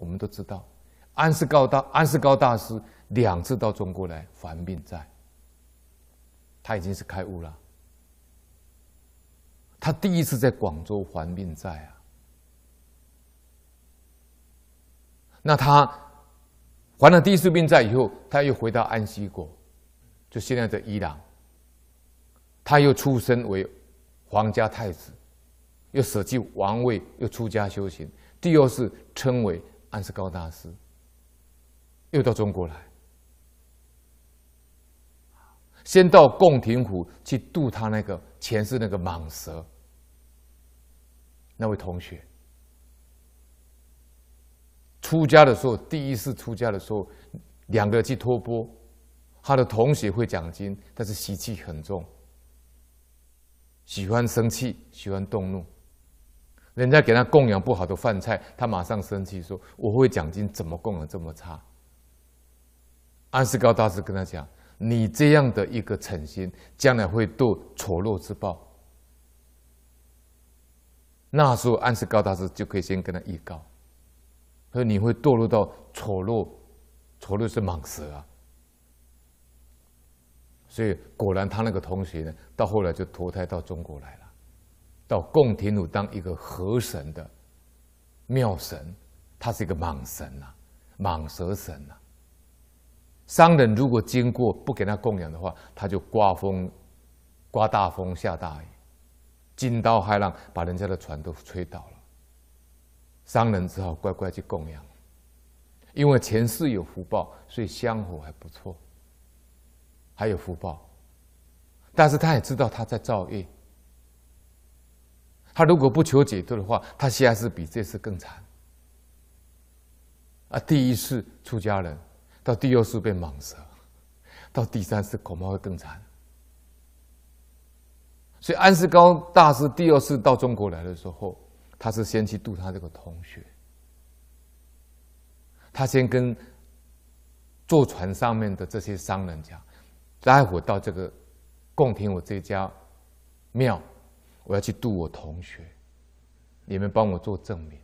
我们都知道，安世高大安世高大师两次到中国来还命债，他已经是开悟了。他第一次在广州还命债啊，那他还了第一次命债以后，他又回到安息国，就现在的伊朗，他又出身为皇家太子，又舍弃王位，又出家修行，第二次称为。安世高大师又到中国来，先到贡亭湖去渡他那个前世那个蟒蛇那位同学。出家的时候，第一次出家的时候，两个去托钵，他的同学会讲经，但是习气很重，喜欢生气，喜欢动怒。人家给他供养不好的饭菜，他马上生气说：“我会奖金，怎么供养这么差？”安世高大师跟他讲：“你这样的一个诚心，将来会堕丑陋之报。”那时候安世高大师就可以先跟他预告，说：“你会堕落到丑陋，丑陋是蟒蛇啊。”所以果然，他那个同学呢，到后来就投胎到中国来了。到贡亭湖当一个河神的庙神，他是一个蟒神呐、啊，蟒蛇神呐、啊。商人如果经过不给他供养的话，他就刮风，刮大风下大雨，惊涛骇浪把人家的船都吹倒了。商人只好乖乖去供养，因为前世有福报，所以香火还不错，还有福报。但是他也知道他在造业。他如果不求解脱的话，他下次比这次更惨。啊，第一次出家人，到第二次被蟒蛇，到第三次恐怕会更惨。所以安世高大师第二次到中国来的时候，他是先去度他这个同学，他先跟坐船上面的这些商人讲，待会到这个贡亭我这家庙。我要去度我同学，你们帮我做证明。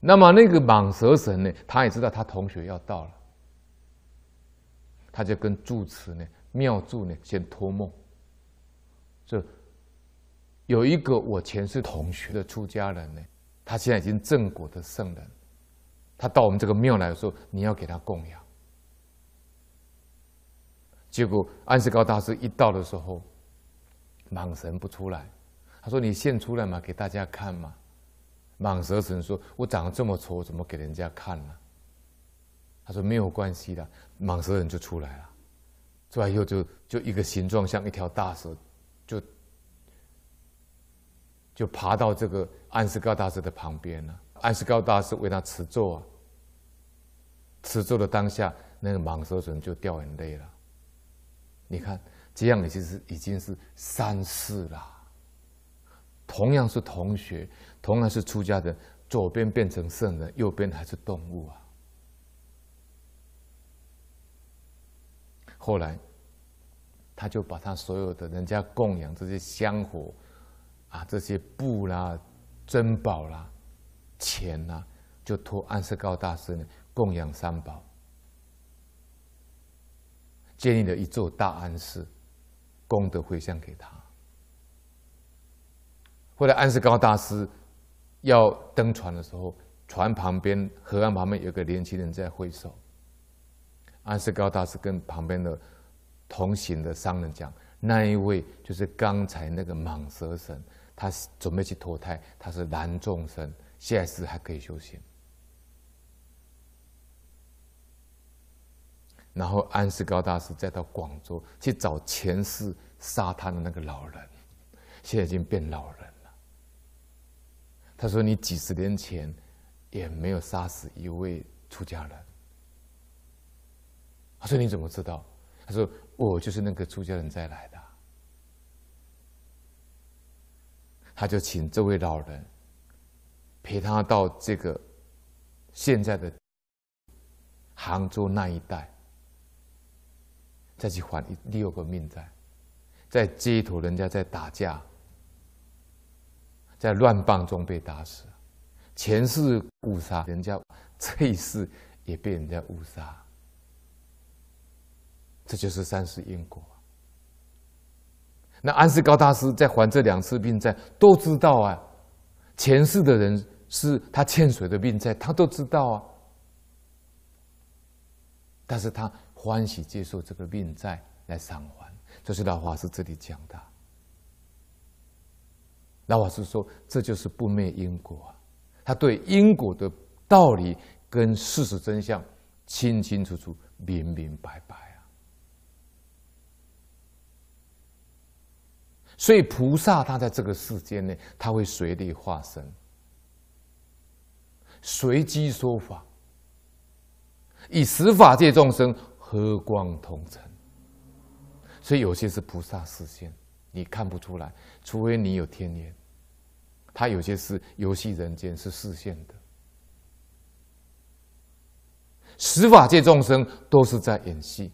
那么那个蟒蛇神呢，他也知道他同学要到了，他就跟住持呢、庙祝呢先托梦，这有一个我前世同学的出家人呢，他现在已经正果的圣人，他到我们这个庙来的时候，你要给他供养。结果安世高大师一到的时候。蟒神不出来，他说：“你现出来嘛，给大家看嘛。”蟒蛇神说：“我长得这么丑，怎么给人家看呢？”他说：“没有关系的。”蟒蛇人就出来了，出来以后就就一个形状像一条大蛇，就就爬到这个安世高大师的旁边了。安世高大师为他持咒啊，持咒的当下，那个蟒蛇神就掉眼泪了。你看。这样已经是已经是三世了。同样是同学，同样是出家人，左边变成圣人，右边还是动物啊。后来，他就把他所有的人家供养这些香火啊，这些布啦、珍宝啦、钱啦，就托安世高大师呢供养三宝，建立了一座大安寺。功德回向给他。后来安世高大师要登船的时候，船旁边河岸旁边有个年轻人在挥手。安世高大师跟旁边的同行的商人讲：“那一位就是刚才那个蟒蛇神，他准备去投胎，他是男众生，下一世还可以修行。”然后安世高大师再到广州去找前世杀他的那个老人，现在已经变老人了。他说：“你几十年前也没有杀死一位出家人。”他说：“你怎么知道？”他说：“我就是那个出家人再来的。”他就请这位老人陪他到这个现在的杭州那一带。再去还一六个命债，在街头人家在打架，在乱棒中被打死，前世误杀人家，这一世也被人家误杀，这就是三世因果。那安世高大师在还这两次命债，都知道啊，前世的人是他欠谁的命债，他都知道啊。但是他欢喜接受这个命债来偿还，这是老法师这里讲的。老法师说，这就是不灭因果啊，他对因果的道理跟事实真相清清楚楚、明明白白啊。所以菩萨他在这个世间呢，他会随力化身，随机说法，以十法界众生和光同尘。所以有些是菩萨示现，你看不出来，除非你有天眼。他有些是游戏人间，是示现的。十法界众生都是在演戏。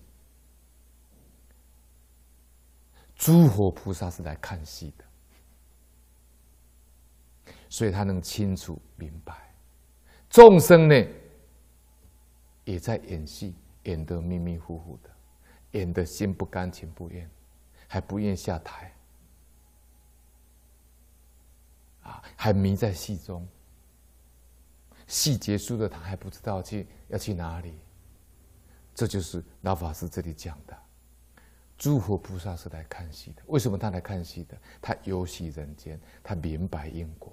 诸佛菩萨是来看戏的，所以他能清楚明白。众生呢，也在演戏，演得迷迷糊糊的，演得心不甘情不愿，还不愿下台，啊，还迷在戏中。戏结束了，他还不知道去要去哪里。这就是老法师这里讲的。诸佛菩萨是来看戏的，为什么他来看戏的？他游戏人间，他明白因果。